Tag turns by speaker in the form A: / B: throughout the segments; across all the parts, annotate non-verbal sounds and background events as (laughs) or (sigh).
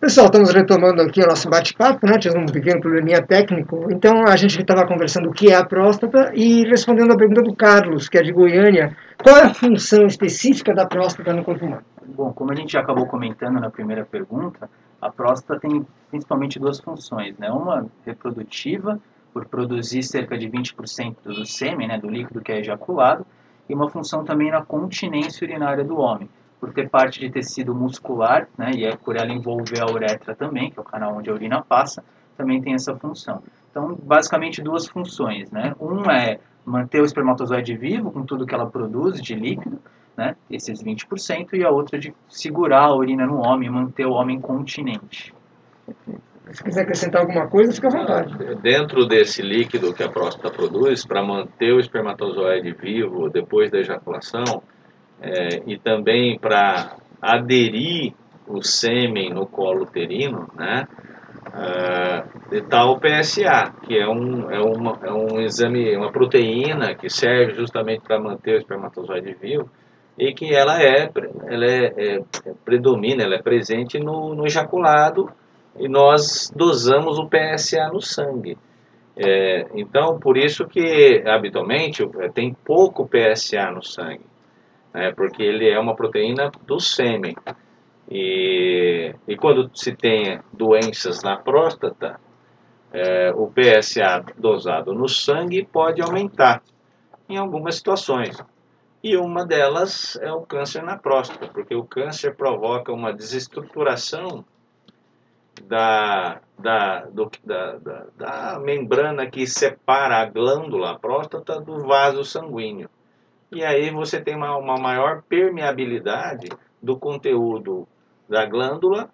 A: Pessoal, estamos retomando aqui o nosso bate-papo, né? Tivemos um pequeno probleminha técnico. Então, a gente estava conversando o que é a próstata e respondendo a pergunta do Carlos, que é de Goiânia, qual é a função específica da próstata no corpo humano?
B: Bom, como a gente já acabou comentando na primeira pergunta, a próstata tem principalmente duas funções, né? Uma reprodutiva, por produzir cerca de 20% do sêmen, né, do líquido que é ejaculado, e uma função também na continência urinária do homem, por ter parte de tecido muscular, né, e é por ela envolver a uretra também, que é o canal onde a urina passa, também tem essa função. Então, basicamente duas funções, né? Um é manter o espermatozoide vivo com tudo que ela produz de líquido, né, esses 20%, e a outra de segurar a urina no homem, manter o homem continente.
A: Se quiser acrescentar alguma coisa, fica à vontade.
C: Dentro desse líquido que a próstata produz, para manter o espermatozoide vivo depois da ejaculação, é, e também para aderir o sêmen no colo uterino, né? Uh, está o PSA, que é um, é, uma, é um exame, uma proteína que serve justamente para manter o espermatozoide vivo e que ela é, ela é, é, predomina, ela é presente no, no ejaculado e nós dosamos o PSA no sangue. É, então, por isso que habitualmente tem pouco PSA no sangue né, porque ele é uma proteína do sêmen. E, e quando se tem doenças na próstata, é, o PSA dosado no sangue pode aumentar em algumas situações. E uma delas é o câncer na próstata, porque o câncer provoca uma desestruturação da, da, do, da, da, da membrana que separa a glândula, a próstata, do vaso sanguíneo. E aí você tem uma, uma maior permeabilidade do conteúdo da glândula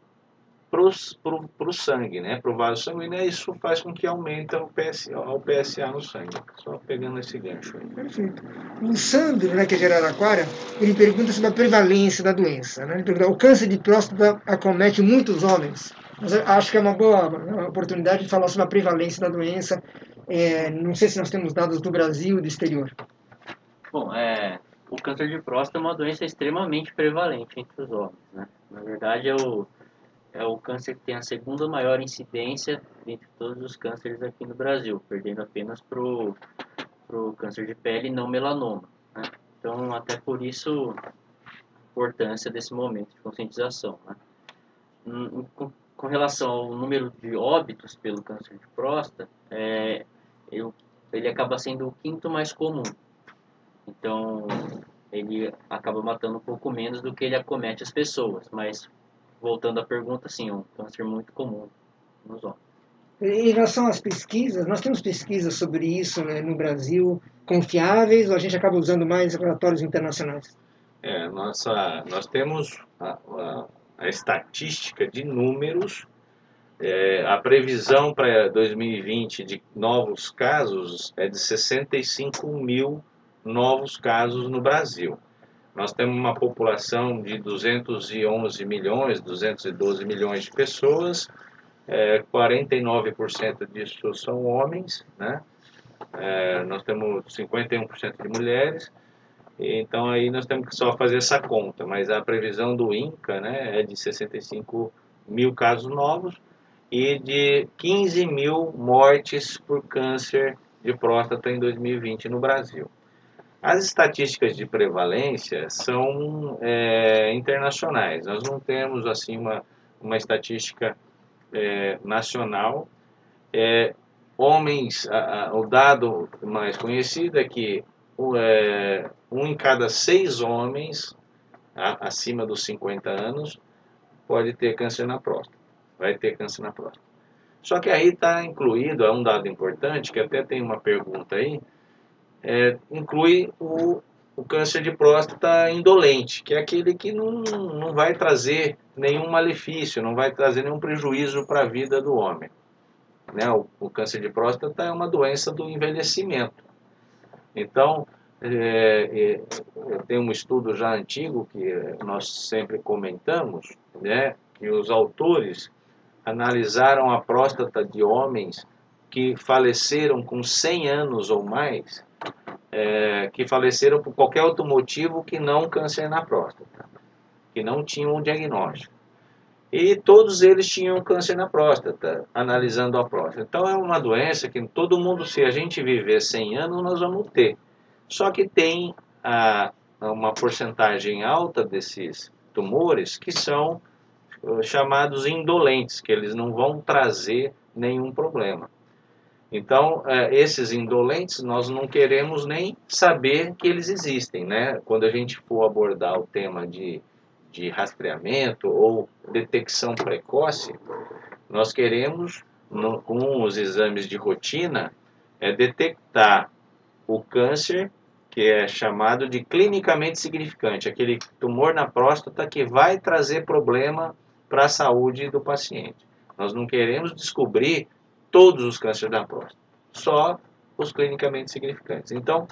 C: para o sangue, né? para o vaso sanguíneo, e isso faz com que aumente o PSA, o PSA no sangue. Só pegando esse gancho aí.
A: Perfeito. O Sandro, né, que é de Araraquara, ele pergunta sobre a prevalência da doença. Né? Ele pergunta, o câncer de próstata acomete muitos homens? Mas acho que é uma boa oportunidade de falar sobre a prevalência da doença. É, não sei se nós temos dados do Brasil e do exterior.
B: Bom, é, o câncer de próstata é uma doença extremamente prevalente entre os homens, né? Na verdade, é o, é o câncer que tem a segunda maior incidência entre todos os cânceres aqui no Brasil, perdendo apenas para o câncer de pele não melanoma. Né? Então, até por isso, a importância desse momento de conscientização. Né? Hum, com, com, relação ao número de óbitos pelo câncer de próstata, é, eu, ele acaba sendo o quinto mais comum. Então, ele acaba matando um pouco menos do que ele acomete as pessoas. Mas, voltando à pergunta, sim, é um câncer muito comum nos homens.
A: Em relação às pesquisas, nós temos pesquisas sobre isso né, no Brasil, confiáveis, ou a gente acaba usando mais relatórios internacionais?
C: É, nossa, nós temos a, a, a estatística de números, é, a previsão para 2020 de novos casos é de 65 mil novos casos no Brasil. Nós temos uma população de 211 milhões, 212 milhões de pessoas, é, 49% disso são homens, né? É, nós temos 51% de mulheres, então aí nós temos que só fazer essa conta, mas a previsão do INCA né, é de 65 mil casos novos e de 15 mil mortes por câncer de próstata em 2020 no Brasil. As estatísticas de prevalência são é, internacionais. Nós não temos assim uma, uma estatística é, nacional. É, homens, a, a, o dado mais conhecido é que é, um em cada seis homens a, acima dos 50 anos pode ter câncer na próstata. Vai ter câncer na próstata. Só que aí está incluído, é um dado importante, que até tem uma pergunta aí, é, inclui o, o câncer de próstata indolente, que é aquele que não, não vai trazer nenhum malefício, não vai trazer nenhum prejuízo para a vida do homem. Né? O, o, câncer de próstata é uma doença do envelhecimento. Então, é, é, tem um estudo já antigo que nós sempre comentamos, né, que os autores analisaram a próstata de homens que faleceram com 100 anos ou mais é, que faleceram por qualquer outro motivo que não câncer na próstata, que não tinham um diagnóstico. e todos eles tinham câncer na próstata, analisando a próstata. Então é uma doença que todo mundo, se a gente viver 100 anos, nós vamos ter. Só que tem a, uma porcentagem alta desses tumores que são uh, chamados indolentes, que eles não vão trazer nenhum problema. Então, uh, esses indolentes, nós não queremos nem saber que eles existem, né? Quando a gente for abordar o tema de de rastreamento ou detecção precoce, nós queremos, no, com os exames de rotina, é detectar o câncer que é chamado de clinicamente significante, aquele tumor na próstata que vai trazer problema para a saúde do paciente. Nós não queremos descobrir todos os cânceres da próstata, só os clinicamente significantes. Então,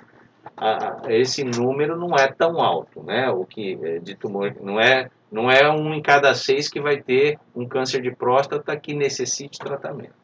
C: a, esse número não é tão alto, né? O que é, de tumor não é não é um em cada seis que vai ter um câncer de próstata que necessite tratamento.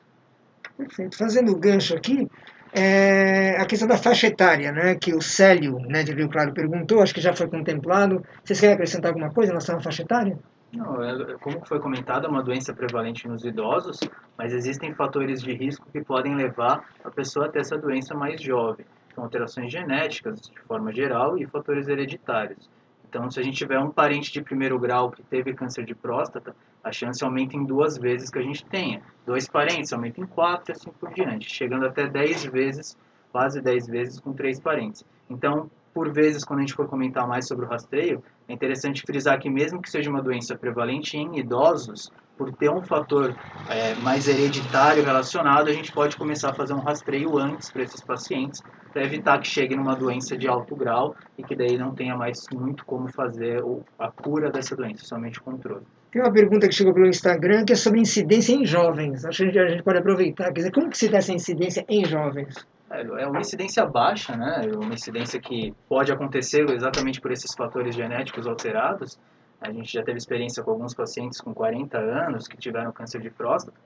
A: Perfeito. Fazendo o gancho aqui, é a questão da faixa etária, né? Que o Célio, né, de Rio Claro perguntou, acho que já foi contemplado. Vocês querem acrescentar alguma coisa em relação à faixa etária?
D: Não, é, como foi comentado, é uma doença prevalente nos idosos, mas existem fatores de risco que podem levar a pessoa a ter essa doença mais jovem com alterações genéticas de forma geral e fatores hereditários. Então, se a gente tiver um parente de primeiro grau que teve câncer de próstata, a chance aumenta em duas vezes que a gente tenha. Dois parentes aumenta em quatro e assim por diante, chegando até dez vezes, quase dez vezes com três parentes. Então, por vezes, quando a gente for comentar mais sobre o rastreio, é interessante frisar que mesmo que seja uma doença prevalente em idosos, por ter um fator é, mais hereditário relacionado, a gente pode começar a fazer um rastreio antes para esses pacientes, para evitar que chegue numa doença de alto grau e que daí não tenha mais muito como fazer a cura dessa doença, somente o controle.
A: Tem uma pergunta que chegou pelo Instagram que é sobre incidência em jovens. Acho que a gente pode aproveitar. Quer dizer, como que se dá essa incidência em jovens?
D: É, é uma incidência baixa, né? É uma incidência que pode acontecer exatamente por esses fatores genéticos alterados. A gente já teve experiência com alguns pacientes com 40 anos que tiveram câncer de próstata,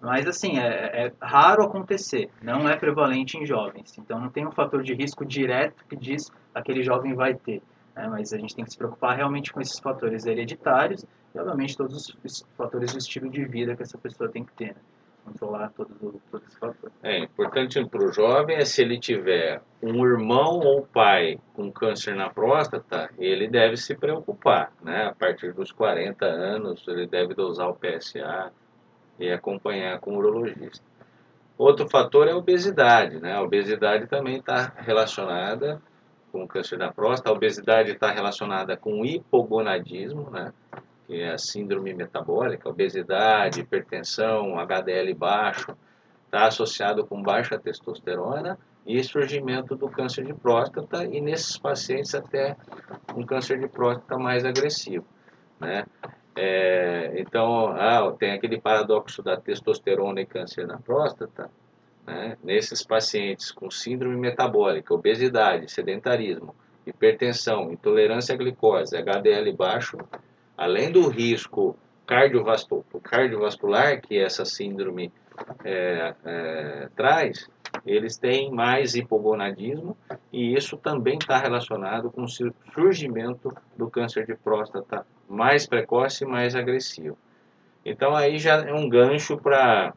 D: mas assim, é, é, raro acontecer, não é prevalente em jovens. Então não tem um fator de risco direto que diz aquele jovem vai ter. Né? Mas a gente tem que se preocupar realmente com esses fatores hereditários e, obviamente, todos os fatores do estilo de vida que essa pessoa tem que ter. Né? Controlar todo, todo esse fator.
C: É importante para o jovem é se ele tiver um irmão ou pai com câncer na próstata, ele deve se preocupar, né? A partir dos 40 anos, ele deve dosar o PSA e acompanhar com o urologista. Outro fator é a obesidade, né? A obesidade também está relacionada com o câncer da próstata, a obesidade está relacionada com hipogonadismo, né? Que é a síndrome metabólica, obesidade, hipertensão, HDL baixo, está associado com baixa testosterona e surgimento do câncer de próstata e nesses pacientes até um câncer de próstata mais agressivo, né? É, então, ah, tem aquele paradoxo da testosterona e câncer na próstata, né? Nesses pacientes com síndrome metabólica, obesidade, sedentarismo, hipertensão, intolerância à glicose, HDL baixo, além do risco cardiovascular que essa síndrome é, é, traz, eles têm mais hipogonadismo e isso também está relacionado com o surgimento do câncer de próstata mais precoce e mais agressivo. Então aí já é um gancho para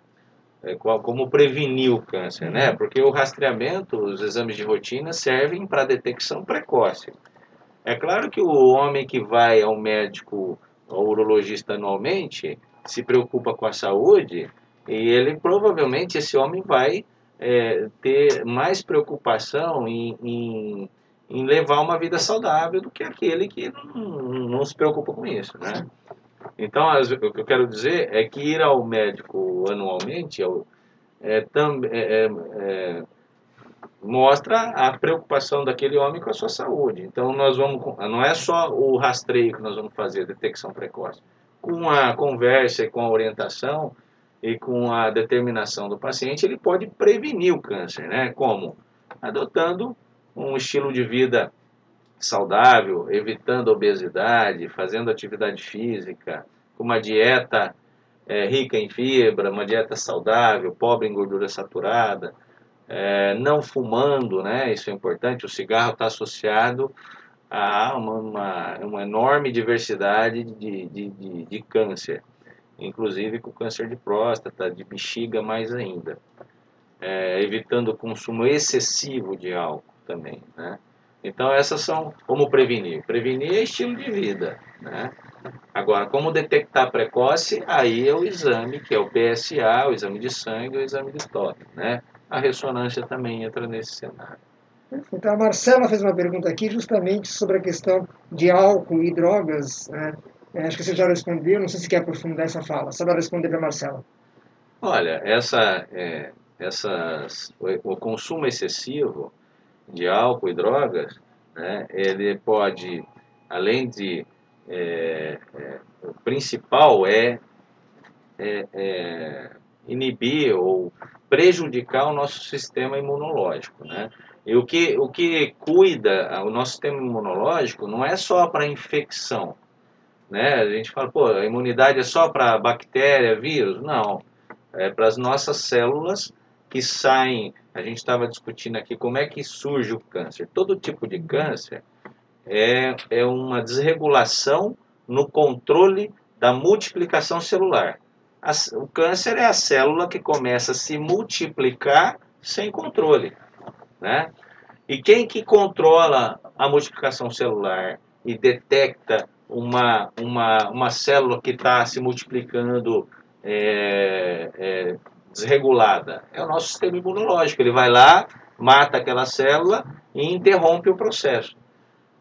C: é, como prevenir o câncer, né? Porque o rastreamento, os exames de rotina servem para detecção precoce. É claro que o homem que vai ao médico, ao urologista anualmente, se preocupa com a saúde e ele provavelmente esse homem vai é, ter mais preocupação em, em, em, levar uma vida saudável do que aquele que não, não se preocupa com isso, né? Então, o que eu quero dizer é que ir ao médico anualmente é, é, é, é mostra a preocupação daquele homem com a sua saúde. Então nós vamos, não é só o rastreio que nós vamos fazer, a detecção precoce. Com a conversa e com a orientação e com a determinação do paciente, ele pode prevenir o câncer, né? Como? Adotando um estilo de vida saudável, evitando a obesidade, fazendo atividade física, com uma dieta é, rica em fibra, uma dieta saudável, pobre em gordura saturada, é, não fumando, né? Isso é importante. O cigarro está associado a uma, uma, uma, enorme diversidade de, de, de, de, câncer. inclusive com câncer de próstata, de bexiga mais ainda. É, evitando o consumo excessivo de álcool também, né? Então essas são como prevenir. Prevenir é estilo de vida, né? Agora, como detectar precoce, aí é o exame, que é o PSA, o exame de sangue, o exame de toque, né? A ressonância também entra nesse cenário.
A: Então, a Marcela fez uma pergunta aqui justamente sobre a questão de álcool e drogas. Né? É, acho que você já respondeu, não sei se quer aprofundar essa fala. Só para responder para a Marcela.
C: Olha, essa, é, essas, o, o, consumo excessivo de álcool e drogas, né, ele pode, além de. É, é, o principal é, é, é inibir ou prejudicar o nosso sistema imunológico. Né? E o que, o que cuida o nosso sistema imunológico não é só para infecção. Né? A gente fala, pô, a imunidade é só para bactéria, vírus? Não. É para as nossas células que saem. A gente estava discutindo aqui como é que surge o câncer. Todo tipo de câncer é, é uma desregulação no controle da multiplicação celular. O câncer é a célula que começa a se multiplicar sem controle. Né? E quem que controla a multiplicação celular e detecta uma, uma, uma célula que está se multiplicando é, é, desregulada? É o nosso sistema imunológico. Ele vai lá, mata aquela célula e interrompe o processo.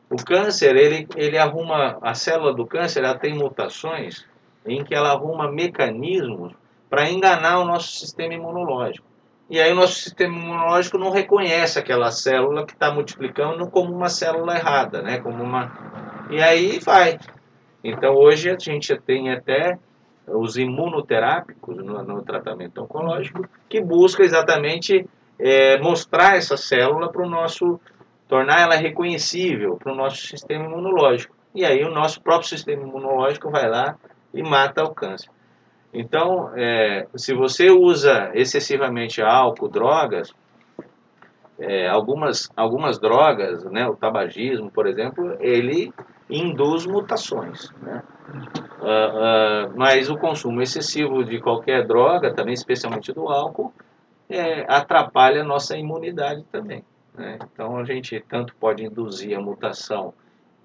C: O câncer, ele, ele arruma, a célula do câncer, ela tem mutações em que ela arruma mecanismos para enganar o nosso sistema imunológico. E aí o nosso sistema imunológico não reconhece aquela célula que está multiplicando como uma célula errada, né? Como uma... E aí vai. Então hoje a gente tem até os imunoterápicos no, no tratamento oncológico que busca exatamente é, mostrar essa célula para o nosso, tornar ela reconhecível para o nosso sistema imunológico. E aí o nosso próprio sistema imunológico vai lá e mata o câncer. Então, é, se você usa excessivamente álcool, drogas, é, algumas, algumas drogas, né, o tabagismo, por exemplo, ele induz mutações. Né? Uh, uh, mas o consumo excessivo de qualquer droga, também especialmente do álcool, é, atrapalha a nossa imunidade também. Né? Então a gente tanto pode induzir a mutação,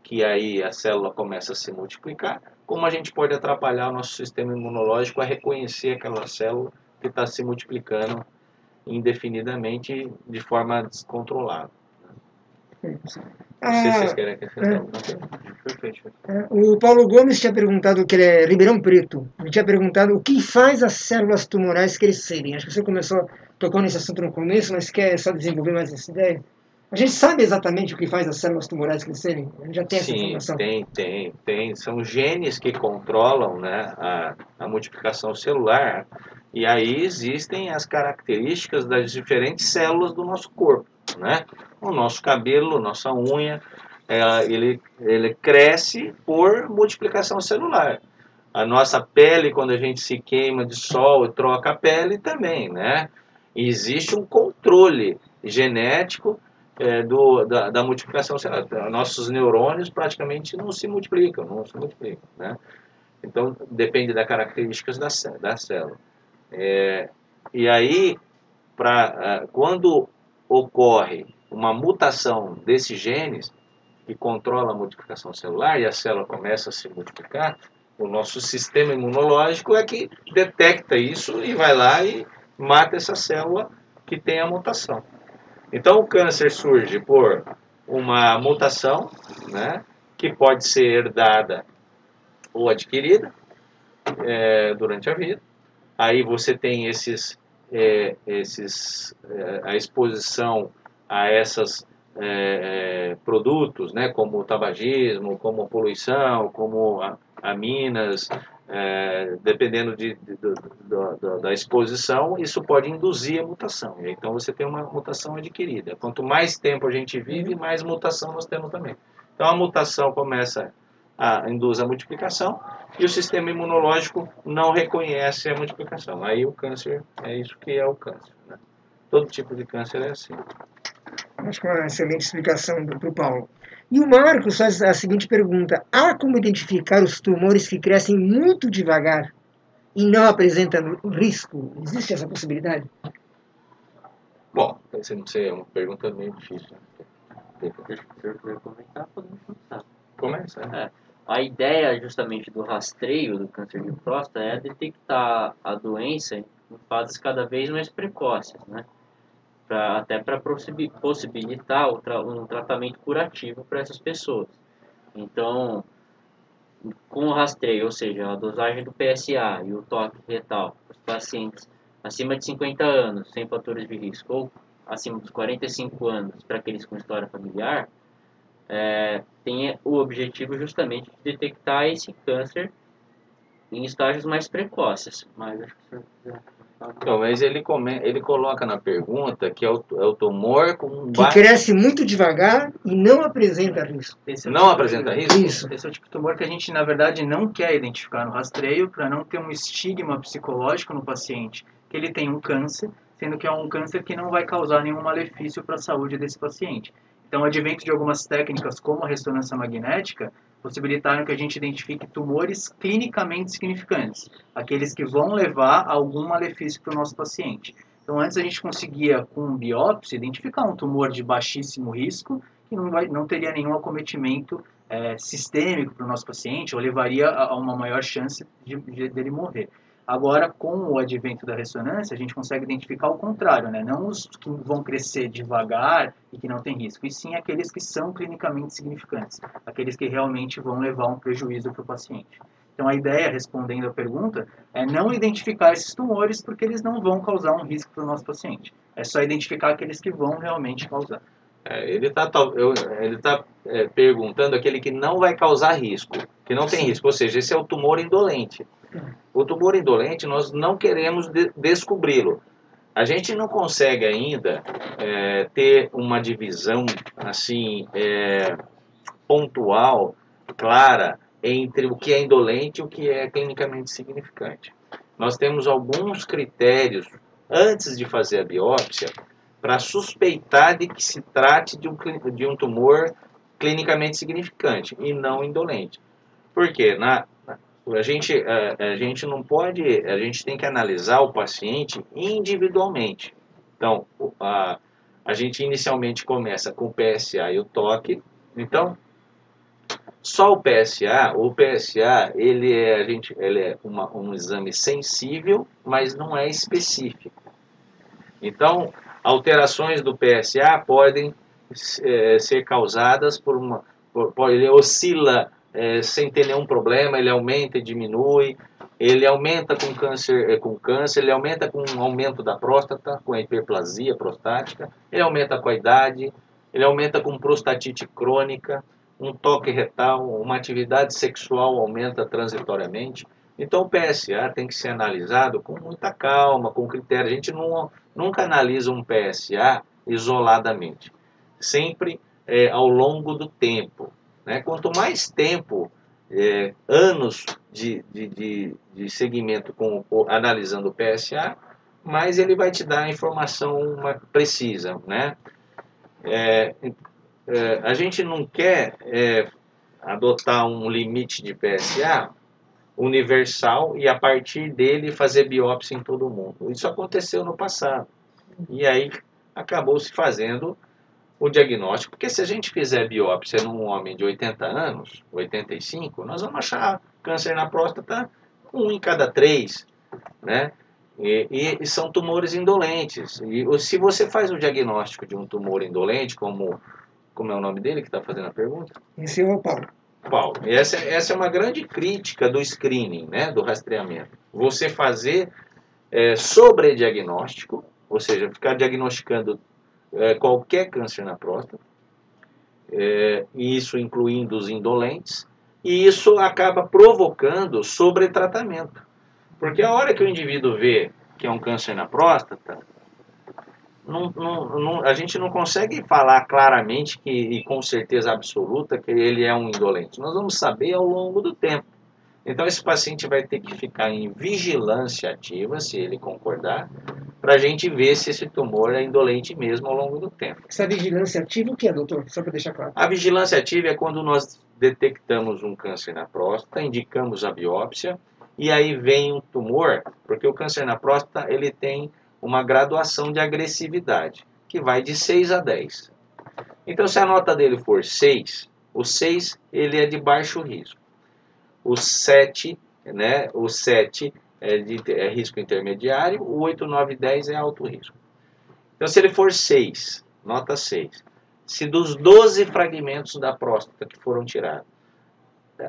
C: que aí a célula começa a se multiplicar, como a gente pode atrapalhar o nosso sistema imunológico a reconhecer aquela célula que está se multiplicando indefinidamente de forma descontrolada. Não sei se vocês querem acrescentar alguma coisa.
A: Perfeito. É, o Paulo Gomes tinha perguntado, que ele é Ribeirão Preto, ele tinha perguntado o que faz as células tumorais crescerem. Acho que você começou, tocou nesse assunto no começo, mas quer só desenvolver mais essa ideia? A gente sabe exatamente o que faz as células tumorais crescerem? A gente já tem
C: Sim,
A: essa informação?
C: tem, tem, tem. São genes que controlam né, a, a multiplicação celular e aí existem as características das diferentes células do nosso corpo, né? O nosso cabelo, nossa unha, é, ele, ele cresce por multiplicação celular. A nossa pele, quando a gente se queima de sol e troca a pele, também, né? E existe um controle genético é, do, da, da, multiplicação celular. Nossos neurônios praticamente não se multiplicam, não se multiplicam, né? Então, depende das características da, da célula. É, e aí, pra, quando ocorre uma mutação desses genes que controla a multiplicação celular e a célula começa a se multiplicar, o nosso sistema imunológico é que detecta isso e vai lá e mata essa célula que tem a mutação. Então o câncer surge por uma mutação, né, que pode ser herdada ou adquirida é, durante a vida. Aí você tem esses, é, esses é, a exposição a esses é, é, produtos, né, como o tabagismo, como a poluição, como a, aminas, é, dependendo de, de, de, de, da exposição, isso pode induzir a mutação. Então você tem uma mutação adquirida. Quanto mais tempo a gente vive, mais mutação nós temos também. Então a mutação começa a induz a multiplicação e o sistema imunológico não reconhece a multiplicação. Aí o câncer é isso que é o câncer. Né? Todo tipo de câncer é assim.
A: Acho que é uma excelente explicação do, Paulo. E o Marcos faz a seguinte pergunta: há como identificar os tumores que crescem muito devagar e não apresenta risco? Existe essa possibilidade?
C: Bom, essa não sei, é uma pergunta meio difícil. Né?
B: Deixa o senhor quiser comentar, podemos começar.
C: Começa. né?
B: É. A ideia justamente do rastreio do câncer de próstata é detectar a doença em fases cada vez mais precoces, né? Pra, até para possibilitar tra um tratamento curativo para essas pessoas. Então, com o rastreio, ou seja, a dosagem do PSA e o toque retal, os pacientes acima de 50 anos, sem fatores de risco, ou acima dos 45 anos, para aqueles com história familiar, é, tem o objetivo justamente de detectar esse câncer em estágios mais precoces. Mas acho que.
C: Então, mas ele, come, ele coloca na pergunta que é o, é o tumor com
A: Que
C: ba-
A: cresce muito devagar e não apresenta risco.
D: Esse é
C: Não
D: tipo
C: apresenta risco?
A: Isso.
D: Esse é o tipo de tumor que a gente, na verdade, não quer identificar no rastreio para não ter um estigma psicológico no paciente que ele tem um câncer, sendo que é um câncer que não vai causar nenhum malefício para a saúde desse paciente. Então, o advento de algumas técnicas, como a ressonância magnética, possibilitaram que a gente identifique tumores clinicamente significantes, aqueles que vão levar algum malefício para o nosso paciente. Então, antes a gente conseguia, com biópsia, identificar um tumor de baixíssimo risco, que não, vai, não teria nenhum acometimento é, sistêmico para o nosso paciente, ou levaria a, a uma maior chance de, de, dele morrer. Agora, com o advento da ressonância, a gente consegue identificar o contrário, né? não os que vão crescer devagar e que não tem risco, e sim aqueles que são clinicamente significantes, aqueles que realmente vão levar um prejuízo para o paciente. Então, a ideia, respondendo à pergunta, é não identificar esses tumores porque eles não vão causar um risco para o nosso paciente. É só identificar aqueles que vão realmente causar.
C: É, ele está tá, é, perguntando aquele que não vai causar risco, que não tem risco, ou seja, esse é o tumor indolente. O tumor indolente, nós não queremos de- descobri-lo. A gente não consegue ainda é, ter uma divisão assim é, pontual, clara, entre o que é indolente e o que é clinicamente significante. Nós temos alguns critérios antes de fazer a biópsia para suspeitar de que se trate de um, de um tumor clinicamente significante e não indolente. Por quê? Na, a gente, a, a gente não pode, a gente tem que analisar o paciente individualmente. Então, a, a gente inicialmente começa com o PSA e o toque. Então, só o PSA, o PSA, ele é, a gente, ele é uma, um exame sensível, mas não é específico. Então, alterações do PSA podem eh, ser causadas por uma, por- ele oscila eh, sem ter nenhum problema, ele aumenta e diminui, ele aumenta com câncer, eh, com câncer, ele aumenta com um aumento da próstata, com a hiperplasia prostática, ele aumenta com a idade, ele aumenta com prostatite crônica, um toque retal, uma atividade sexual aumenta transitoriamente. Então o PSA tem que ser analisado com muita calma, com critério. A gente não, nunca analisa um PSA isoladamente, sempre é, ao longo do tempo. Né? Quanto mais tempo, é, anos de, de, de, de segmento com, analisando o PSA, mais ele vai te dar a informação ma- precisa. Né? É, é, a gente não quer é, adotar um limite de PSA universal e a partir dele fazer biópsia em todo mundo. Isso aconteceu no passado. E aí acabou se fazendo o diagnóstico, porque se a gente fizer biópsia num homem de 80 anos, 85, nós vamos achar câncer na próstata um em cada três, né? E, e- e são tumores indolentes. E se você faz o diagnóstico de um tumor indolente, como, como é o nome dele que está fazendo a pergunta?
A: Esse é o Paulo.
C: Paulo, essa, essa é uma grande crítica do screening, né, do rastreamento. Você fazer é, sobrediagnóstico, ou seja, ficar diagnosticando é, qualquer câncer na próstata, é, isso incluindo os indolentes, e isso acaba provocando sobretratamento. Porque a hora que o indivíduo vê que é um câncer na próstata, não- não- não- a gente não consegue falar claramente que, e com certeza absoluta que ele é um indolente. Nós vamos saber ao longo do tempo. Então, esse paciente vai ter que ficar em vigilância ativa, se ele concordar, para a gente ver se esse tumor é indolente mesmo ao longo do tempo.
A: Essa vigilância ativa, o que é, doutor? Só para deixar claro.
C: A vigilância ativa é quando nós detectamos um câncer na próstata, indicamos a biópsia e aí vem um tumor, porque o câncer na próstata ele tem uma graduação de agressividade, que vai de 6 a 10. Então, se a nota dele for 6, o 6 ele é de baixo risco. O 7, né, o 7 é, de, é risco intermediário, o 8, 9 e 10 é alto risco. Então, se ele for 6, nota 6, se dos 12 fragmentos da próstata que foram tirados,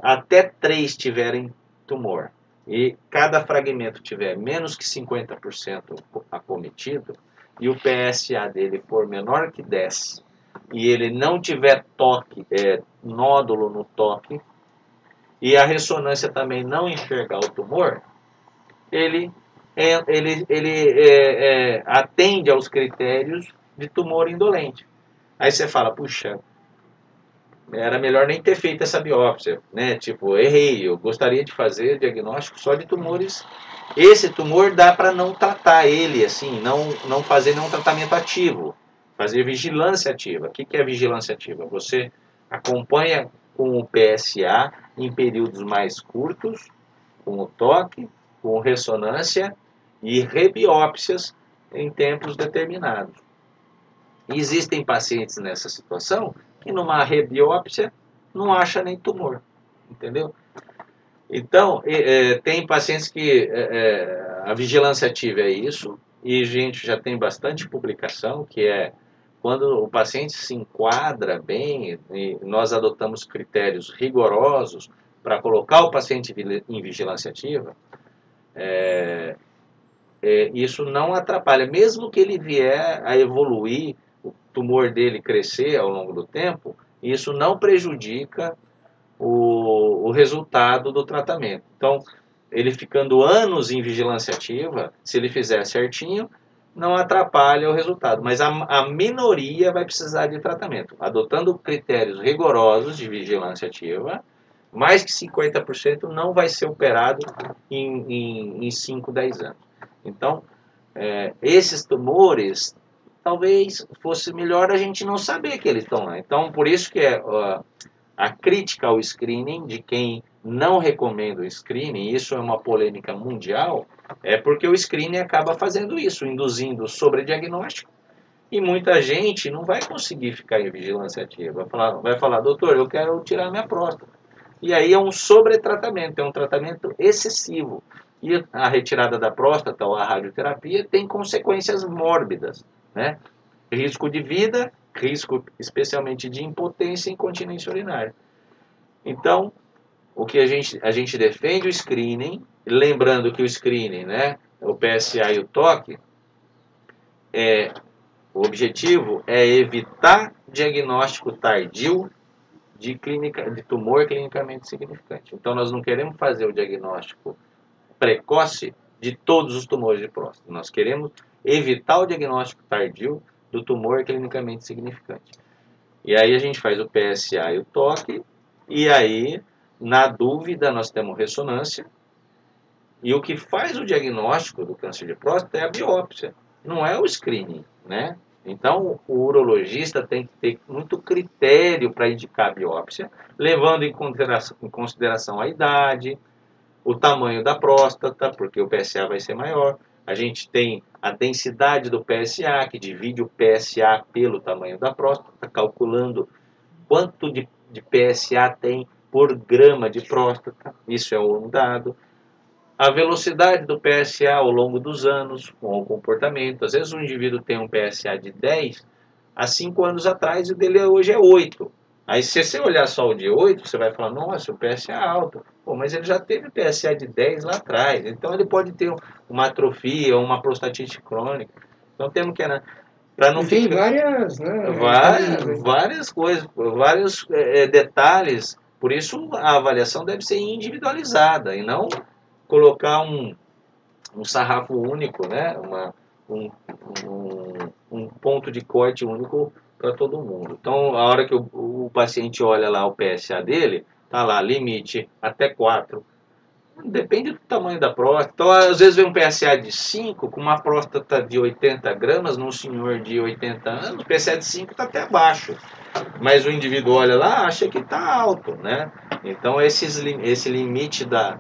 C: até 3 tiverem tumor, e cada fragmento tiver menos que 50% acometido, e o PSA dele for menor que 10, e ele não tiver toque, é, nódulo no toque, e a ressonância também não enxergar o tumor, ele, ele, ele é, é, atende aos critérios de tumor indolente. Aí você fala, puxa, era melhor nem ter feito essa biópsia, né? Tipo, errei, eu gostaria de fazer diagnóstico só de tumores. Esse tumor dá para não tratar ele assim, não, não fazer nenhum tratamento ativo, fazer vigilância ativa. O que, que é vigilância ativa? Você acompanha com o PSA em períodos mais curtos, com o toque, com ressonância e rebiópsias em tempos determinados. existem pacientes nessa situação que numa rebiópsia não acha nem tumor, entendeu? Então, é, tem pacientes que é, a vigilância ativa é isso, e a gente já tem bastante publicação, que é quando o paciente se enquadra bem, nós adotamos critérios rigorosos para colocar o paciente em vigilância ativa, é, é, isso não atrapalha, mesmo que ele vier a evoluir o tumor dele crescer ao longo do tempo, isso não prejudica o, o resultado do tratamento. Então, ele ficando anos em vigilância ativa, se ele fizer certinho, não atrapalha o resultado. Mas a, a minoria vai precisar de tratamento. Adotando critérios rigorosos de vigilância ativa, mais que 50% não vai ser operado em, em, em 5, 10 anos. Então, é, esses tumores talvez fosse melhor a gente não saber que eles estão lá. Então, por isso que é, a crítica ao screening de quem não recomenda o screening, isso é uma polêmica mundial, é porque o screening acaba fazendo isso, induzindo sobrediagnóstico, e muita gente não vai conseguir ficar em vigilância ativa. Vai falar, vai falar doutor, eu quero tirar minha próstata. E aí é um sobretratamento, é um tratamento excessivo. E a retirada da próstata ou a radioterapia tem consequências mórbidas né? Risco de vida, risco especialmente de impotência e incontinência urinária. Então, o que a gente, a gente defende o screening, lembrando que o screening, né, o PSA e o toque, é, o objetivo é evitar diagnóstico tardio de, clínica, de tumor clinicamente significante. Então, nós não queremos fazer o diagnóstico precoce de todos os tumores de próstata. Nós queremos evitar o diagnóstico tardio do tumor clinicamente significante. E aí a gente faz o PSA e o toque, e aí, na dúvida, nós temos ressonância, e o que faz o diagnóstico do câncer de próstata é a biópsia, não é o screening, né? Então, o urologista tem que ter muito critério para indicar a biópsia, levando em consideração, em consideração a idade, o tamanho da próstata, porque o PSA vai ser maior, a gente tem a densidade do PSA, que divide o PSA pelo tamanho da próstata, calculando quanto de, de PSA tem por grama de próstata, isso é um dado. A velocidade do PSA ao longo dos anos, com o comportamento. Às vezes um indivíduo tem um PSA de 10, há 5 anos atrás o dele hoje é 8. Aí se você olhar só o de 8, você vai falar, nossa, o PSA é alto. Pô, mas ele já teve PSA de 10 lá atrás. Então ele pode ter uma atrofia, uma prostatite crônica. Então temos que... Né,
A: para não tem ficar, várias, né,
C: várias, várias coisas, vários é, detalhes. Por isso a avaliação deve ser individualizada e não colocar um, um sarrafo único, né? Uma, um, um, um ponto de corte único para todo mundo. Então, a hora que o, o, paciente olha lá o PSA dele, tá lá, limite até 4. Depende do tamanho da próstata. Então, às vezes vem um PSA de 5 com uma próstata de 80 gramas num senhor de 80 anos, o PSA de 5 está até abaixo. Mas o indivíduo olha lá, acha que está alto, né? Então, esses, esse limite da,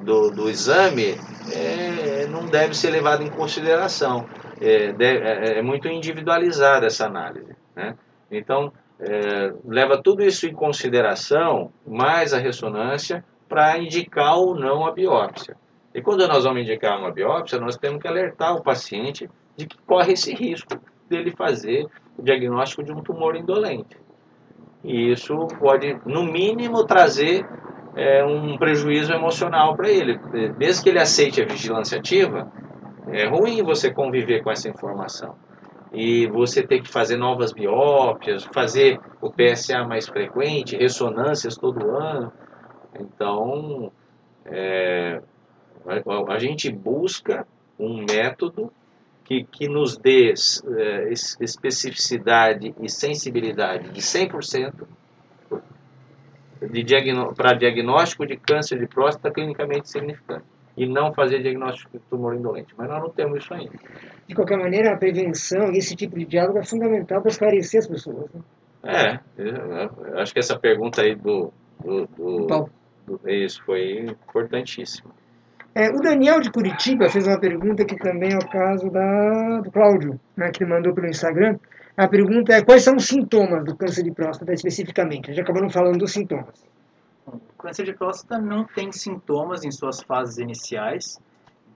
C: do, do exame é, não deve ser levado em consideração. É, é, é muito individualizada essa análise. Né? Então, é, leva tudo isso em consideração, mais a ressonância, para indicar ou não a biópsia. E quando nós vamos indicar uma biópsia, nós temos que alertar o paciente de que corre esse risco dele fazer o diagnóstico de um tumor indolente. E isso pode, no mínimo, trazer é, um prejuízo emocional para ele. Mesmo que ele aceite a vigilância ativa, é ruim você conviver com essa informação. E você ter que fazer novas biópsias, fazer o PSA mais frequente, ressonâncias todo ano. Então, é, a, a, gente busca um método que, que nos dê é, especificidade e sensibilidade de 100% de diagnó para diagnóstico de câncer de próstata clinicamente significante e não fazer diagnóstico de tumor indolente. Mas nós não temos isso ainda.
A: De qualquer maneira, a prevenção e esse tipo de diálogo é fundamental para esclarecer as pessoas. Né?
C: É, eu acho que essa pergunta aí do, do, do, do isso foi importantíssima.
A: É, o Daniel de Curitiba fez uma pergunta que também é o caso da, do Cláudio, né, que mandou pelo Instagram. A pergunta é quais são os sintomas do câncer de próstata especificamente? Já acabaram falando dos sintomas.
D: O câncer de próstata não tem sintomas em suas fases iniciais.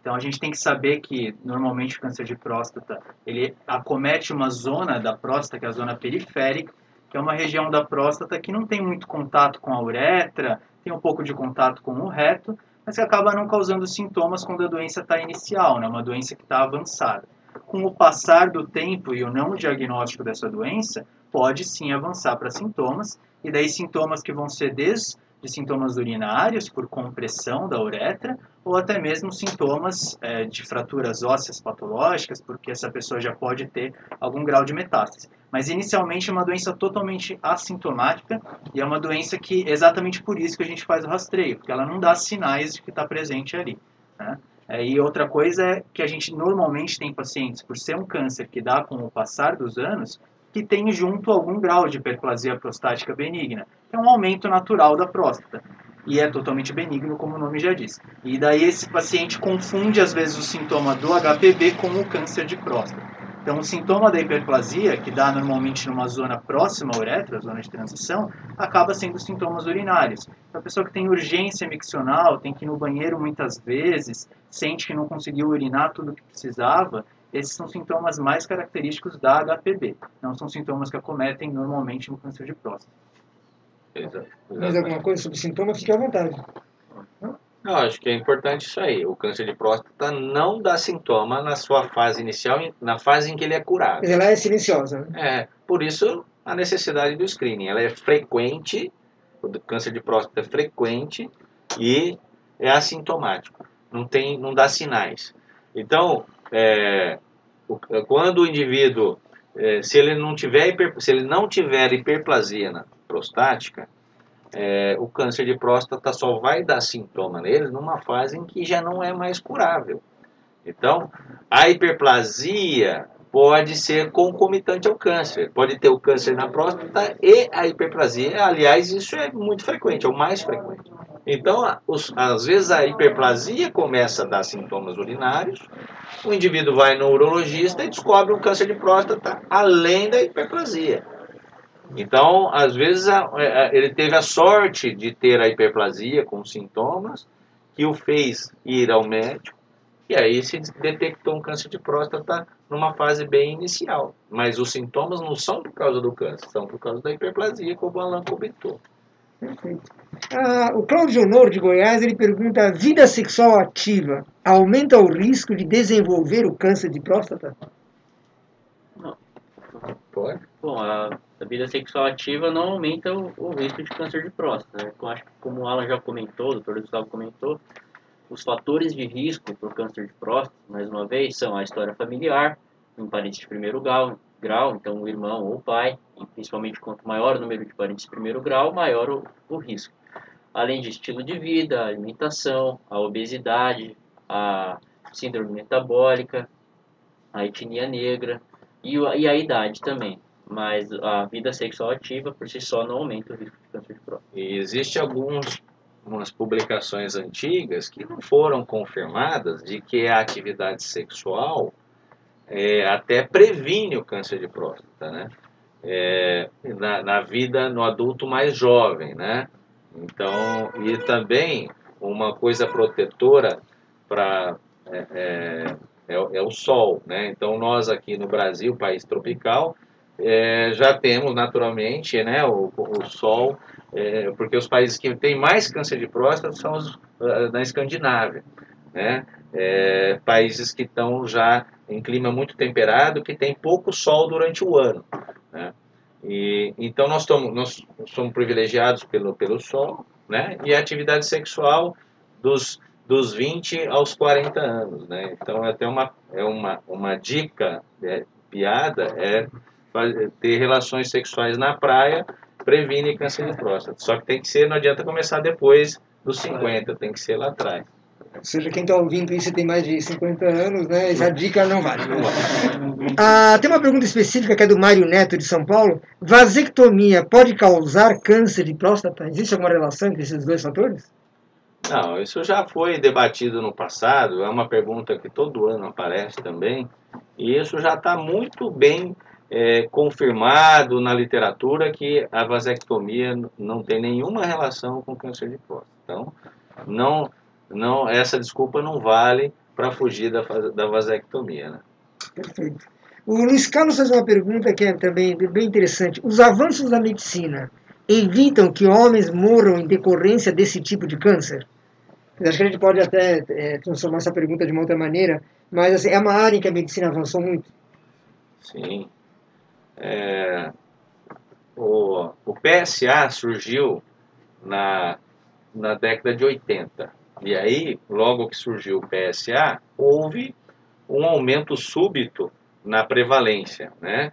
D: Então a gente tem que saber que normalmente o câncer de próstata ele acomete uma zona da próstata que é a zona periférica, que é uma região da próstata que não tem muito contato com a uretra, tem um pouco de contato com o reto, mas que acaba não causando sintomas quando a doença está inicial, né? uma doença que está avançada com o passar do tempo e o não diagnóstico dessa doença, pode sim avançar para sintomas, e daí sintomas que vão ser desde sintomas urinários por compressão da uretra, ou até mesmo sintomas é, de fraturas ósseas patológicas, porque essa pessoa já pode ter algum grau de metástase. Mas inicialmente é uma doença totalmente assintomática e é uma doença que exatamente por isso que a gente faz o rastreio, porque ela não dá sinais de que está presente ali. Né? É, e outra coisa é que a gente normalmente tem pacientes, por ser um câncer que dá com o passar dos anos, que tem junto algum grau de hiperplasia prostática benigna, é um aumento natural da próstata. E é totalmente benigno, como o nome já diz. E daí esse paciente confunde às vezes o sintoma do HPV com o câncer de próstata. Então, o sintoma da hiperplasia, que dá normalmente numa zona próxima à uretra, zona de transição, acaba sendo sintomas urinários. Então, a pessoa que tem urgência miccional, tem que ir no banheiro muitas vezes, sente que não conseguiu urinar tudo o que precisava, esses são sintomas mais característicos da HPV. Não são sintomas que acometem normalmente no câncer de próstata.
A: Exato. Mais alguma coisa sobre sintoma, fique à vontade.
C: Eu acho que é importante isso aí. O câncer de próstata não dá sintoma na sua fase inicial, na fase em que ele é curado.
A: Ela é silenciosa. Né?
C: É, por isso a necessidade do screening. Ela é frequente, o câncer de próstata é frequente e é assintomático. Não tem, não dá sinais. Então, é, quando o indivíduo, é, se ele não tiver hiper, se ele não tiver hiperplasia prostática, é, o câncer de próstata só vai dar sintoma neles numa fase em que já não é mais curável. Então, a hiperplasia pode ser concomitante ao câncer. Pode ter o câncer na próstata e a hiperplasia. Aliás, isso é muito frequente, é o mais frequente. Então, os, às vezes a hiperplasia começa a dar sintomas urinários, o indivíduo vai no urologista e descobre um câncer de próstata além da hiperplasia. Então, às vezes, ele teve a sorte de ter a hiperplasia com sintomas que o fez ir ao médico e aí se detectou um câncer de próstata numa fase bem inicial. Mas os sintomas não são por causa do câncer, são por causa da hiperplasia, como o Alan comentou.
A: Perfeito. Ah, o Cláudio Honor de Goiás ele pergunta: a vida sexual ativa aumenta o risco de desenvolver o câncer de próstata?
B: Não. Pode? Bom, a a vida sexual ativa não aumenta o, o risco de câncer de próstata. Né? Eu acho que, como o Alan já comentou, o doutor Gustavo comentou, os fatores de risco para o câncer de próstata, mais uma vez, são a história familiar, um parente de primeiro grau, grau então o irmão ou o pai, e principalmente quanto maior o número de parentes de primeiro grau, maior o, o risco. Além de estilo de vida, alimentação, a obesidade, a síndrome metabólica, a etnia negra e, e a idade também mas a vida sexual ativa por si só não aumenta o risco de câncer de próstata.
C: E existe alguns umas publicações antigas que não foram confirmadas de que a atividade sexual é, até previne o câncer de próstata, né? É, na, na, vida no adulto mais jovem, né? Então, e também uma coisa protetora para é, é, é, é, o sol, né? Então, nós aqui no Brasil, país tropical, é, já temos naturalmente, né, o, o sol é, porque os países que têm mais câncer de próstata são os uh, na Escandinávia, né? É, países que estão já em clima muito temperado, que tem pouco sol durante o ano, né? E, então nós, nós somos privilegiados pelo, pelo sol, né? E a atividade sexual dos, dos 20 aos 40 anos, né? Então até uma, é uma, uma dica, é, piada, é ter relações sexuais na praia previne câncer de próstata. Só que tem que ser, não adianta começar depois dos 50, tem que ser lá atrás.
A: Ou seja, quem está ouvindo isso tem mais de 50 anos, né? Essa dica não vale. (laughs) Ah, tem uma pergunta específica que é do Mário Neto de São Paulo. Vasectomia pode causar câncer de próstata? Existe alguma relação entre esses dois fatores?
C: Não, isso já foi debatido no passado, é uma pergunta que todo ano aparece também, e isso já está muito bem é, confirmado na literatura que a vasectomia não tem nenhuma relação com câncer de próstata. Então, não, não, essa desculpa não vale para fugir da, da vasectomia. Né?
A: Perfeito. O Luiz Carlos faz uma pergunta que é também bem interessante. Os avanços da medicina evitam que homens morram em decorrência desse tipo de câncer? Acho que a gente pode até é, transformar essa pergunta de uma outra maneira, mas assim, é uma área em que a medicina avançou muito.
C: Sim, é, o, o PSA surgiu na, na década de 80. E aí, logo que surgiu o PSA, houve um aumento súbito na prevalência, né?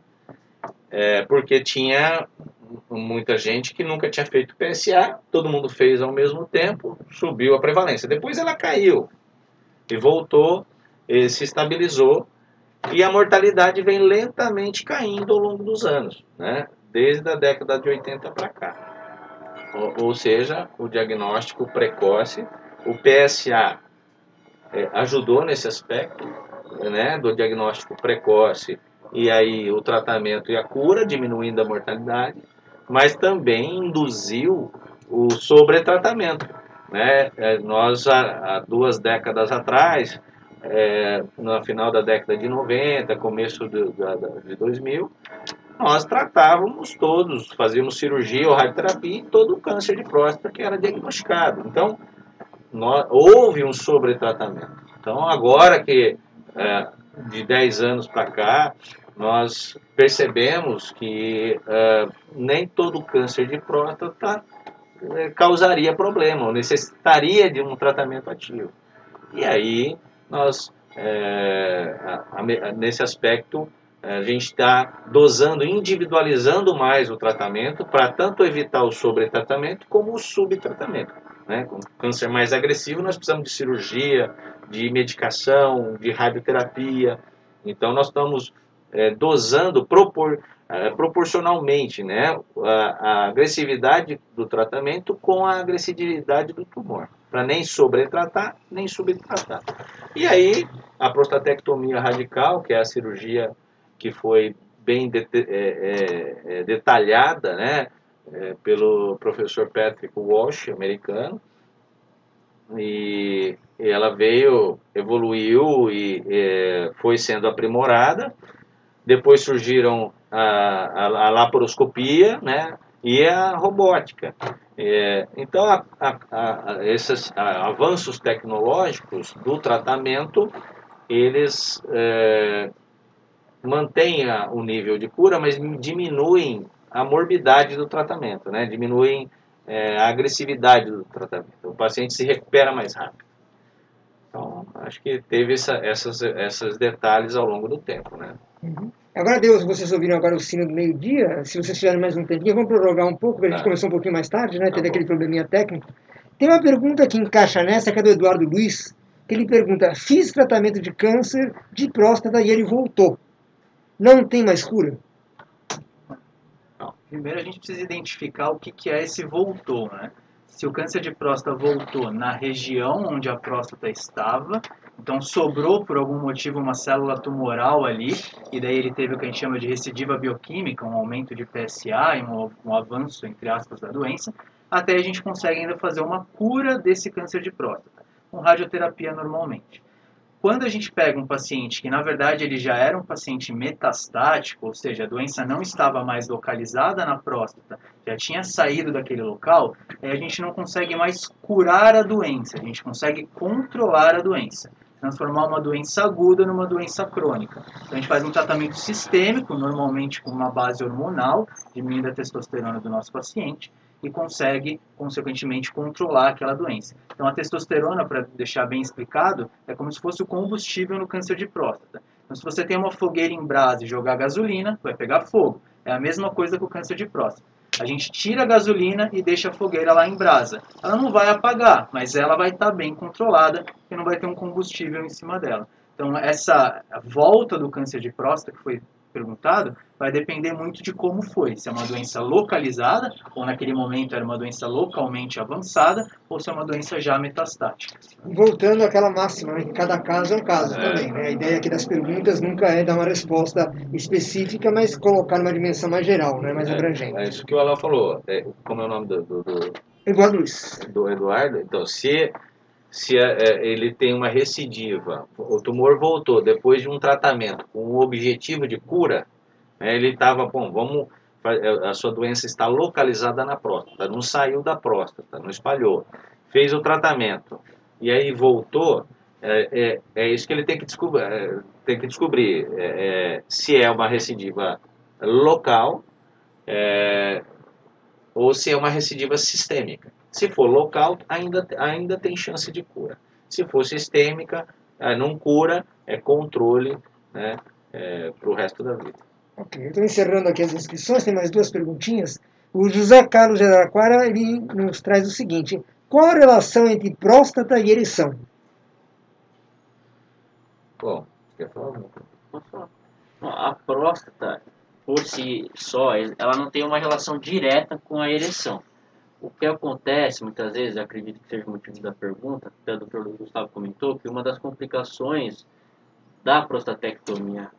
C: É, porque tinha muita gente que nunca tinha feito PSA, todo mundo fez ao mesmo tempo, subiu a prevalência. Depois ela caiu e voltou, e se estabilizou e a mortalidade vem lentamente caindo ao longo dos anos, né? desde a década de 80 para cá. Ou, ou, seja, o diagnóstico precoce, o PSA é, ajudou nesse aspecto né, do diagnóstico precoce e aí o tratamento e a cura, diminuindo a mortalidade, mas também induziu o sobretratamento. Né? É, nós, há, duas décadas atrás, é, no final da década de 90, começo de, de 2000, nós tratávamos todos, fazíamos cirurgia ou radioterapia todo o câncer de próstata que era diagnosticado. Então, houve um sobretratamento. Então, agora que é, de 10 anos para cá, nós percebemos que é, nem todo câncer de próstata é, causaria problema, ou necessitaria de um tratamento ativo. E aí nós, é, a, a, nesse aspecto, a gente está dosando, individualizando mais o tratamento para tanto evitar o sobretratamento como o subtratamento. Né? Com câncer mais agressivo, nós precisamos de cirurgia, de medicação, de radioterapia. Então, nós estamos é, dosando propor, é, proporcionalmente né? A, a agressividade do tratamento com a agressividade do tumor para nem sobretratar, nem subtratar. E aí, a prostatectomia radical, que é a cirurgia que foi bem de, é, é, é, detalhada né, é, pelo professor Patrick Walsh, americano, e, e ela veio, evoluiu e é, foi sendo aprimorada. Depois surgiram a, a, a laparoscopia, né, e a robótica. É, então, a, a, esses avanços tecnológicos do tratamento, eles é, mantêm o nível de cura, mas diminuem a morbidade do tratamento, né? diminuem é, a agressividade do tratamento. O paciente se recupera mais rápido. Então, acho que teve essa, essas, esses detalhes ao longo do tempo. Né?
A: Uhum. Agora, Deus, vocês ouviram agora o sino do meio-dia. Se vocês tiverem mais um tempinho, vamos prorrogar um pouco, porque a gente tá. começou um pouquinho mais tarde, né? Tá Teve bom. aquele probleminha técnico. Tem uma pergunta que encaixa nessa, que é do Eduardo Luiz, que ele pergunta: fiz tratamento de câncer de próstata e ele voltou. Não tem mais cura?
D: Primeiro a gente precisa identificar o que, que é esse voltou, né? se o câncer de próstata voltou na região onde a próstata estava, então sobrou por algum motivo uma célula tumoral ali, e daí ele teve o que a gente chama de recidiva bioquímica, um aumento de PSA e um, um avanço, entre aspas, da doença, até a gente consegue ainda fazer uma cura desse câncer de próstata, com radioterapia normalmente. Quando a gente pega um paciente que, na verdade, ele já era um paciente metastático, ou seja, a doença não estava mais localizada na próstata, já tinha saído daquele local, a gente não consegue mais curar a doença, a gente consegue controlar a doença, transformar uma doença aguda numa doença crônica. Então, a gente faz um tratamento sistêmico, normalmente com uma base hormonal, diminuindo a testosterona do nosso paciente, e consegue, consequentemente, controlar aquela doença. Então, a testosterona, para deixar bem explicado, é como se fosse o combustível no câncer de próstata. Então, se você tem uma fogueira em brasa e jogar gasolina, vai pegar fogo. É a mesma coisa com o câncer de próstata. A gente tira a gasolina e deixa a fogueira lá em brasa. Ela não vai apagar, mas ela vai estar tá bem controlada e não vai ter um combustível em cima dela. Então, essa volta do câncer de próstata, que foi perguntado, vai depender muito de como foi. Se é uma doença localizada, ou naquele momento era uma doença localmente avançada, ou se é uma doença já metastática.
A: Voltando àquela máxima, né, que cada caso é um caso é. também. Né? A ideia aqui das perguntas nunca é dar uma resposta específica, mas colocar numa dimensão mais geral, né? mais
C: é,
A: abrangente.
C: É isso que o Alan falou. É, como é o nome do, do, do...
A: Eduardo Luiz.
C: Do Eduardo. Então, se se é, é, ele tem uma recidiva, o tumor voltou depois de um tratamento com o objetivo de cura, né, ele estava, bom, vamos, é, a sua doença está localizada na próstata, não saiu da próstata, não espalhou, fez o tratamento e aí voltou, é, é, é isso que ele tem que descobrir, é, tem que descobrir se é uma recidiva local ou se é uma recidiva sistêmica. Se for local, ainda, ainda tem chance de cura. Se for sistêmica, é, não cura, é controle né, é, para o resto da vida.
A: Ok, estou encerrando aqui as inscrições, tem mais duas perguntinhas. O José Carlos de Araraquara, ele nos traz o seguinte, qual a relação entre próstata e ereção?
C: Bom, quer falar?
B: A próstata, por si só, ela não tem uma relação direta com a ereção. O que acontece muitas vezes, acredito que seja o motivo da pergunta, até o Dr. Gustavo comentou, que uma das complicações da prostatectomia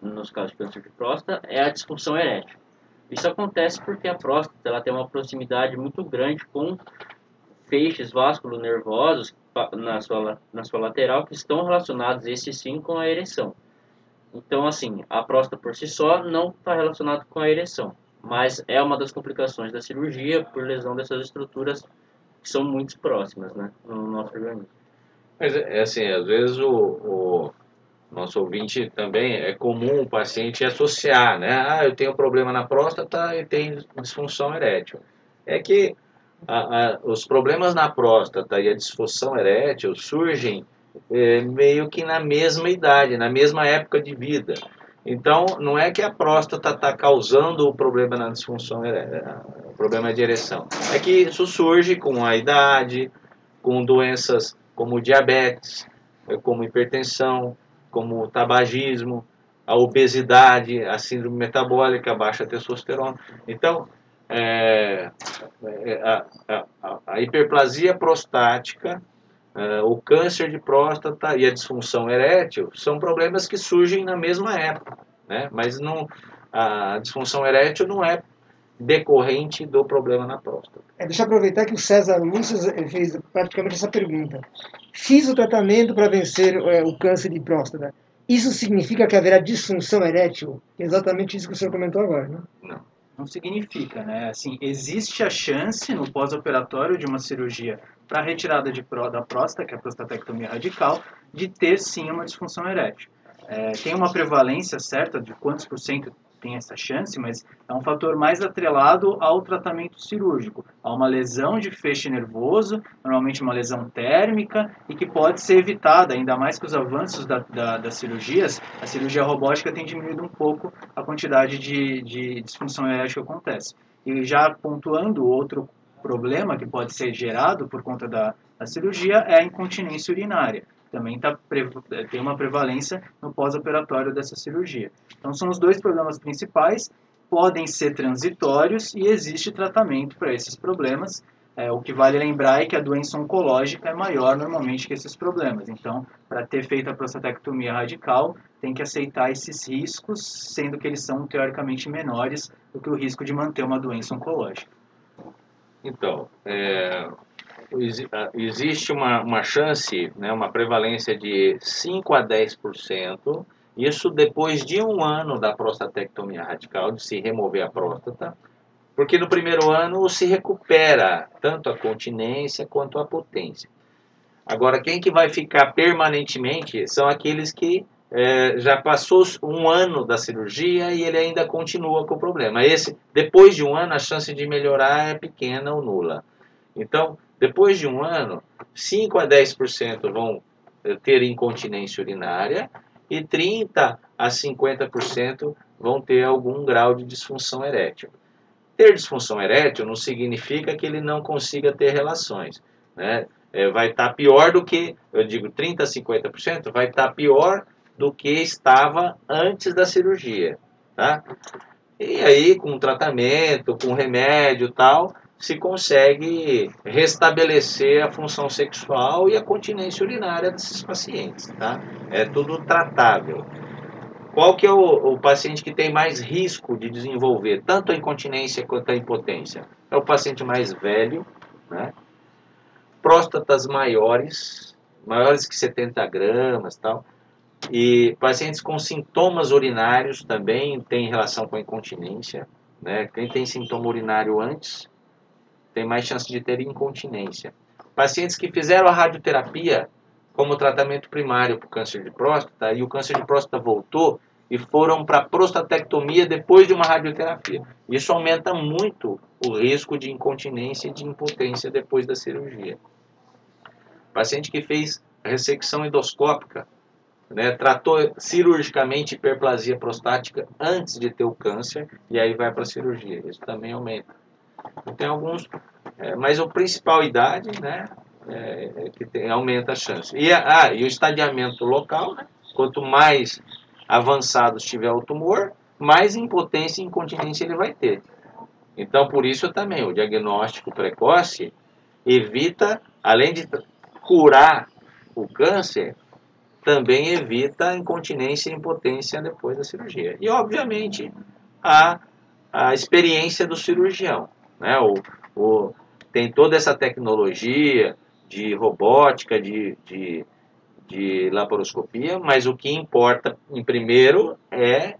B: nos casos de câncer de próstata é a disfunção erétil. Isso acontece porque a próstata ela tem uma proximidade muito grande com feixes vasculonervosos na sua, na sua lateral que estão relacionados, esses sim, com a ereção. Então, assim, a próstata por si só não está relacionada com a ereção mas é uma das complicações da cirurgia por lesão dessas estruturas que são muito próximas né, no nosso organismo.
C: Mas é assim, às vezes o, o, nosso ouvinte também é comum o paciente associar, né? Ah, eu tenho problema na próstata e tenho disfunção erétil. É que a, a, os problemas na próstata e a disfunção erétil surgem é, meio que na mesma idade, na mesma época de vida. Então, não é que a próstata está causando o problema na disfunção, o problema de ereção. É que isso surge com a idade, com doenças como diabetes, eh, como hipertensão, como tabagismo, a obesidade, a síndrome metabólica, a baixa testosterona. Então, é, a, a, a, hiperplasia prostática, é, o câncer de próstata e a disfunção erétil são problemas que surgem na mesma época, né? mas não, a disfunção erétil não é decorrente do problema na próstata.
A: É, deixa eu aproveitar que o César Lúcio fez praticamente essa pergunta. Fiz o tratamento para vencer é, o câncer de próstata. Isso significa que haverá disfunção erétil? É exatamente isso que o senhor comentou agora, né?
C: Não
D: não significa, né? Assim, existe a chance no pós-operatório de uma cirurgia para retirada de da próstata, que é a prostatectomia radical, de ter sim uma disfunção erétil. É, tem uma prevalência certa de quantos por cento tem essa chance, mas é um fator mais atrelado ao tratamento cirúrgico, a uma lesão de feixe nervoso, normalmente uma lesão térmica, e que pode ser evitada, ainda mais com os avanços da, da, das cirurgias, a cirurgia robótica tem diminuído um pouco a quantidade de, de disfunção erétil que acontece. E já pontuando outro problema que pode ser gerado por conta da, da cirurgia é a incontinência urinária também tá, tem uma prevalência no pós-operatório dessa cirurgia. Então, são os dois problemas principais, podem ser transitórios e existe tratamento para esses problemas, É, o que vale lembrar é que a doença oncológica é maior normalmente que esses problemas. Então, para ter feito a prostatectomia radical, tem que aceitar esses riscos, sendo que eles são teoricamente menores do que o risco de manter uma doença oncológica.
C: Então, é, existe uma, uma chance, né, uma prevalência de 5 a 10%, isso depois de um ano da prostatectomia radical, de se remover a próstata, porque no primeiro ano se recupera tanto a continência quanto a potência. Agora, quem que vai ficar permanentemente são aqueles que é, já passou um ano da cirurgia e ele ainda continua com o problema. Esse, depois de um ano, a chance de melhorar é pequena ou nula. Então, depois de um ano, 5 a 10% vão é, ter incontinência urinária e 30 a 50% vão ter algum grau de disfunção erétil. Ter disfunção erétil não significa que ele não consiga ter relações. Né? É, vai estar tá pior do que, eu digo 30 a 50%, vai estar tá pior do que estava antes da cirurgia, tá? E aí, com tratamento, com remédio tal, se consegue restabelecer a função sexual e a continência urinária desses pacientes, tá? É tudo tratável. Qual que é o, o paciente que tem mais risco de desenvolver tanto a incontinência quanto a impotência? É o paciente mais velho, né? Próstatas maiores, maiores que 70 gramas, tal e pacientes com sintomas urinários também têm relação com incontinência. Né? Quem tem sintoma urinário antes tem mais chance de ter incontinência. Pacientes que fizeram a radioterapia como tratamento primário para o câncer de próstata e o câncer de próstata voltou e foram para prostatectomia depois de uma radioterapia. Isso aumenta muito o risco de incontinência e de impotência depois da cirurgia. Paciente que fez ressecção endoscópica né, tratou cirurgicamente hiperplasia prostática antes de ter o câncer e aí vai para a cirurgia. Isso também aumenta. Então, tem alguns, é, mas a principal idade, né, é, é que tem, aumenta a chance. E, ah, e o estadiamento local, né, quanto mais avançado estiver o tumor, mais impotência e incontinência ele vai ter. Então, por isso também o diagnóstico precoce evita, além de curar o câncer, também evita incontinência e impotência depois da cirurgia. E, obviamente, a, a experiência do cirurgião. Né? O, o, tem toda essa tecnologia de robótica, de, de, de laparoscopia, mas o que importa em primeiro é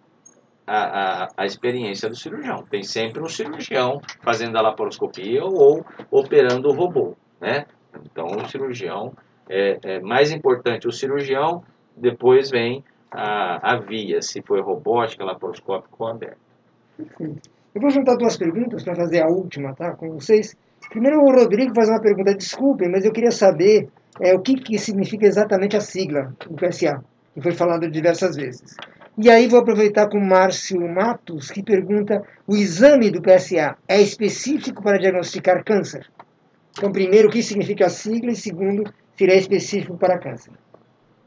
C: a, a, a, experiência do cirurgião. Tem sempre um cirurgião fazendo a laparoscopia ou operando o robô. Né? Então, o cirurgião é, é mais importante o cirurgião, depois vem a, a via, se foi robótica, laparoscópica ou aberta.
A: Eu vou juntar duas perguntas para fazer a última, tá, com vocês. Primeiro, o Rodrigo faz uma pergunta, desculpem, mas eu queria saber é, o que, que significa exatamente a sigla do PSA, que foi falado diversas vezes. E aí vou aproveitar com o Márcio Matos, que pergunta, o exame do PSA é específico para diagnosticar câncer? Então, primeiro, o que significa a sigla e segundo, seria específico para câncer.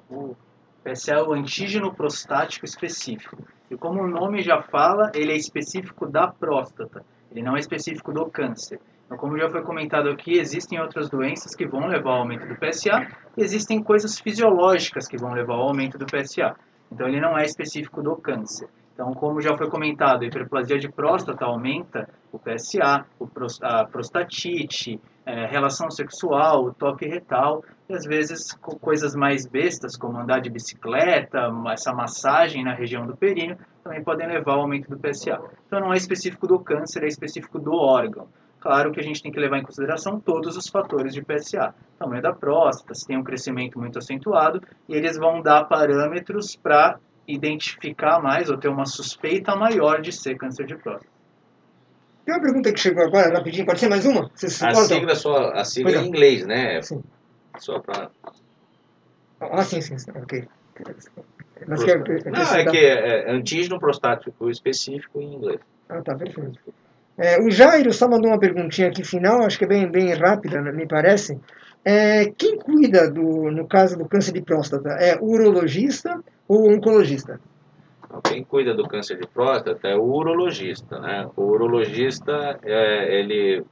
D: O PSA é o antígeno prostático específico. E como o nome já fala, ele é específico da próstata. Ele não é específico do câncer. Então, como já foi comentado aqui, existem outras doenças que vão levar ao aumento do PSA existem coisas fisiológicas que vão levar ao aumento do PSA. Então, ele não é específico do câncer. Então, como já foi comentado, a hiperplasia de próstata aumenta o PSA, a prostatite, é, relação sexual, toque retal, e às vezes coisas mais bestas, como andar de bicicleta, essa massagem na região do períneo, também podem levar ao aumento do PSA. Então não é específico do câncer, é específico do órgão. Claro que a gente tem que levar em consideração todos os fatores de PSA. Tamanho da próstata, se tem um crescimento muito acentuado, e eles vão dar parâmetros para identificar mais ou ter uma suspeita maior de ser câncer de próstata.
A: Tem uma pergunta que chegou agora, rapidinho. Pode ser mais uma?
C: A sigla, só, a sigla é em inglês, né? Sim. Só para...
A: Ah, sim, sim. sim. Ok.
C: Mas que, Não, é que é, é antígeno prostático específico em inglês.
A: Ah, tá, perfeito. É, o Jairo só mandou uma perguntinha aqui final, acho que é bem, bem rápida, né, me parece. É, quem cuida, do, no caso do câncer de próstata, é urologista ou oncologista?
C: Quem cuida do câncer de próstata é o urologista, né? O urologista, é, ele,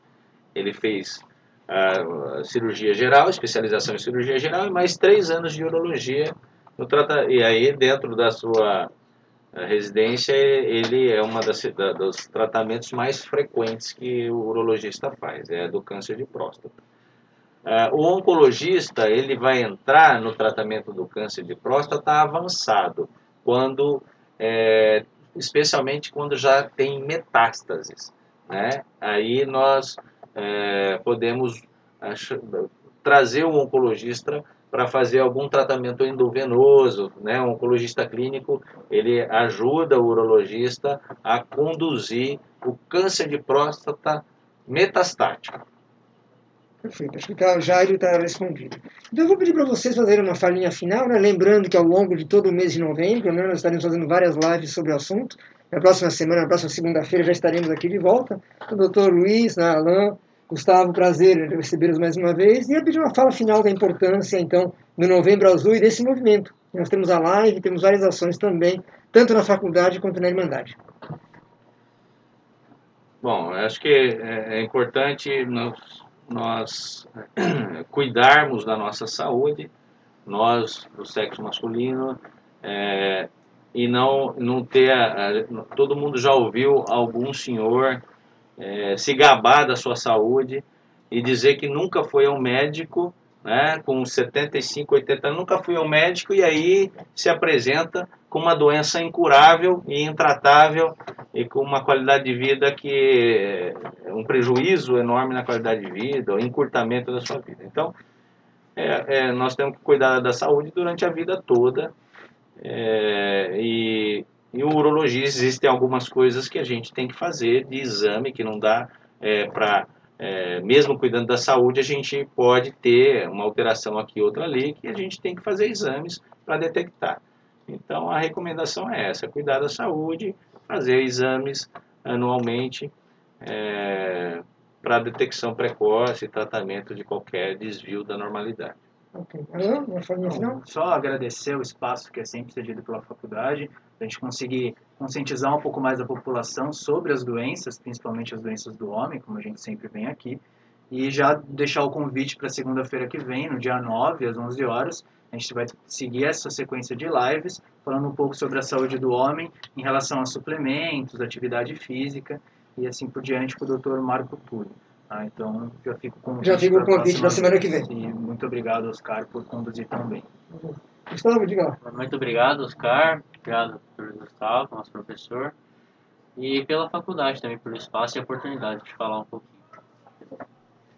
C: ele fez a cirurgia geral, especialização em cirurgia geral, e mais três anos de urologia. No trata, e aí, dentro da sua residência, ele é um dos tratamentos mais frequentes que o urologista faz, é do câncer de próstata. Uh, o oncologista ele vai entrar no tratamento do câncer de próstata avançado, quando, é, especialmente quando já tem metástases. Né? Aí nós é, podemos trazer o oncologista para fazer algum tratamento endovenoso, né? O oncologista clínico, ele ajuda o urologista a conduzir o câncer de próstata metastático.
A: Perfeito, acho que já ele está respondido. Então eu vou pedir para vocês fazerem uma falinha final, né? lembrando que ao longo de todo o mês de novembro né, nós estaremos fazendo várias lives sobre o assunto. Na próxima semana, na próxima segunda-feira, já estaremos aqui de volta. O doutor Luiz, né, Alain, Gustavo, prazer recebê-los mais uma vez. E eu pedir uma fala final da importância, então, do Novembro Azul e desse movimento. Nós temos a live, temos várias ações também, tanto na faculdade quanto na Irmandade.
C: Bom, acho que é, é importante nós nós (clears throat) cuidarmos da nossa saúde, nós do sexo masculino, é, e não, não ter. Todo mundo já ouviu algum senhor é, se gabar da sua saúde e dizer que nunca foi ao médico, né, com 75, 80 anos, nunca foi ao médico e aí se apresenta com uma doença incurável e intratável e com uma qualidade de vida que é um prejuízo enorme na qualidade de vida, o encurtamento da sua vida. Então, é, é, nós temos que cuidar da saúde durante a vida toda é, e, e o urologista existem algumas coisas que a gente tem que fazer de exame que não dá é, para é, mesmo cuidando da saúde, a gente pode ter uma alteração aqui outra ali, que a gente tem que fazer exames para detectar. Então, a recomendação é essa: cuidar da saúde, fazer exames anualmente é, para detecção precoce e tratamento de qualquer desvio da normalidade.
A: Ok. Alain, uma forma final?
D: Só agradecer o espaço que é sempre cedido pela faculdade, para a gente conseguir conscientizar um pouco mais a população sobre as doenças, principalmente as doenças do homem, como a gente sempre vem aqui, e já deixar o convite para segunda-feira que vem, no dia 9, às 11 horas, a gente vai seguir essa sequência de lives, falando um pouco sobre a saúde do homem em relação a suplementos, atividade física e assim por diante com o Dr. Marco Túlio. Ah, então, já fico com
A: Já fica o convite da semana que vem.
D: E muito obrigado, Oscar, por conduzir tão bem.
A: Gustavo, diga lá.
B: Muito obrigado, Oscar. Obrigado, Dr. Gustavo, nosso professor. E pela faculdade também, pelo espaço e oportunidade de falar um pouquinho.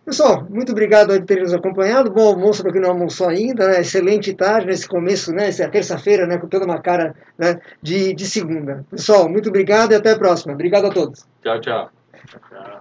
A: Pessoal, muito obrigado por terem nos acompanhado. Bom almoço para quem não almoçou ainda. Né? Excelente tarde nesse começo, né? Essa é terça-feira, né? Com toda uma cara né? de, de segunda. Pessoal, muito obrigado e até a próxima. Obrigado a todos.
C: Tchau, tchau.
B: tchau.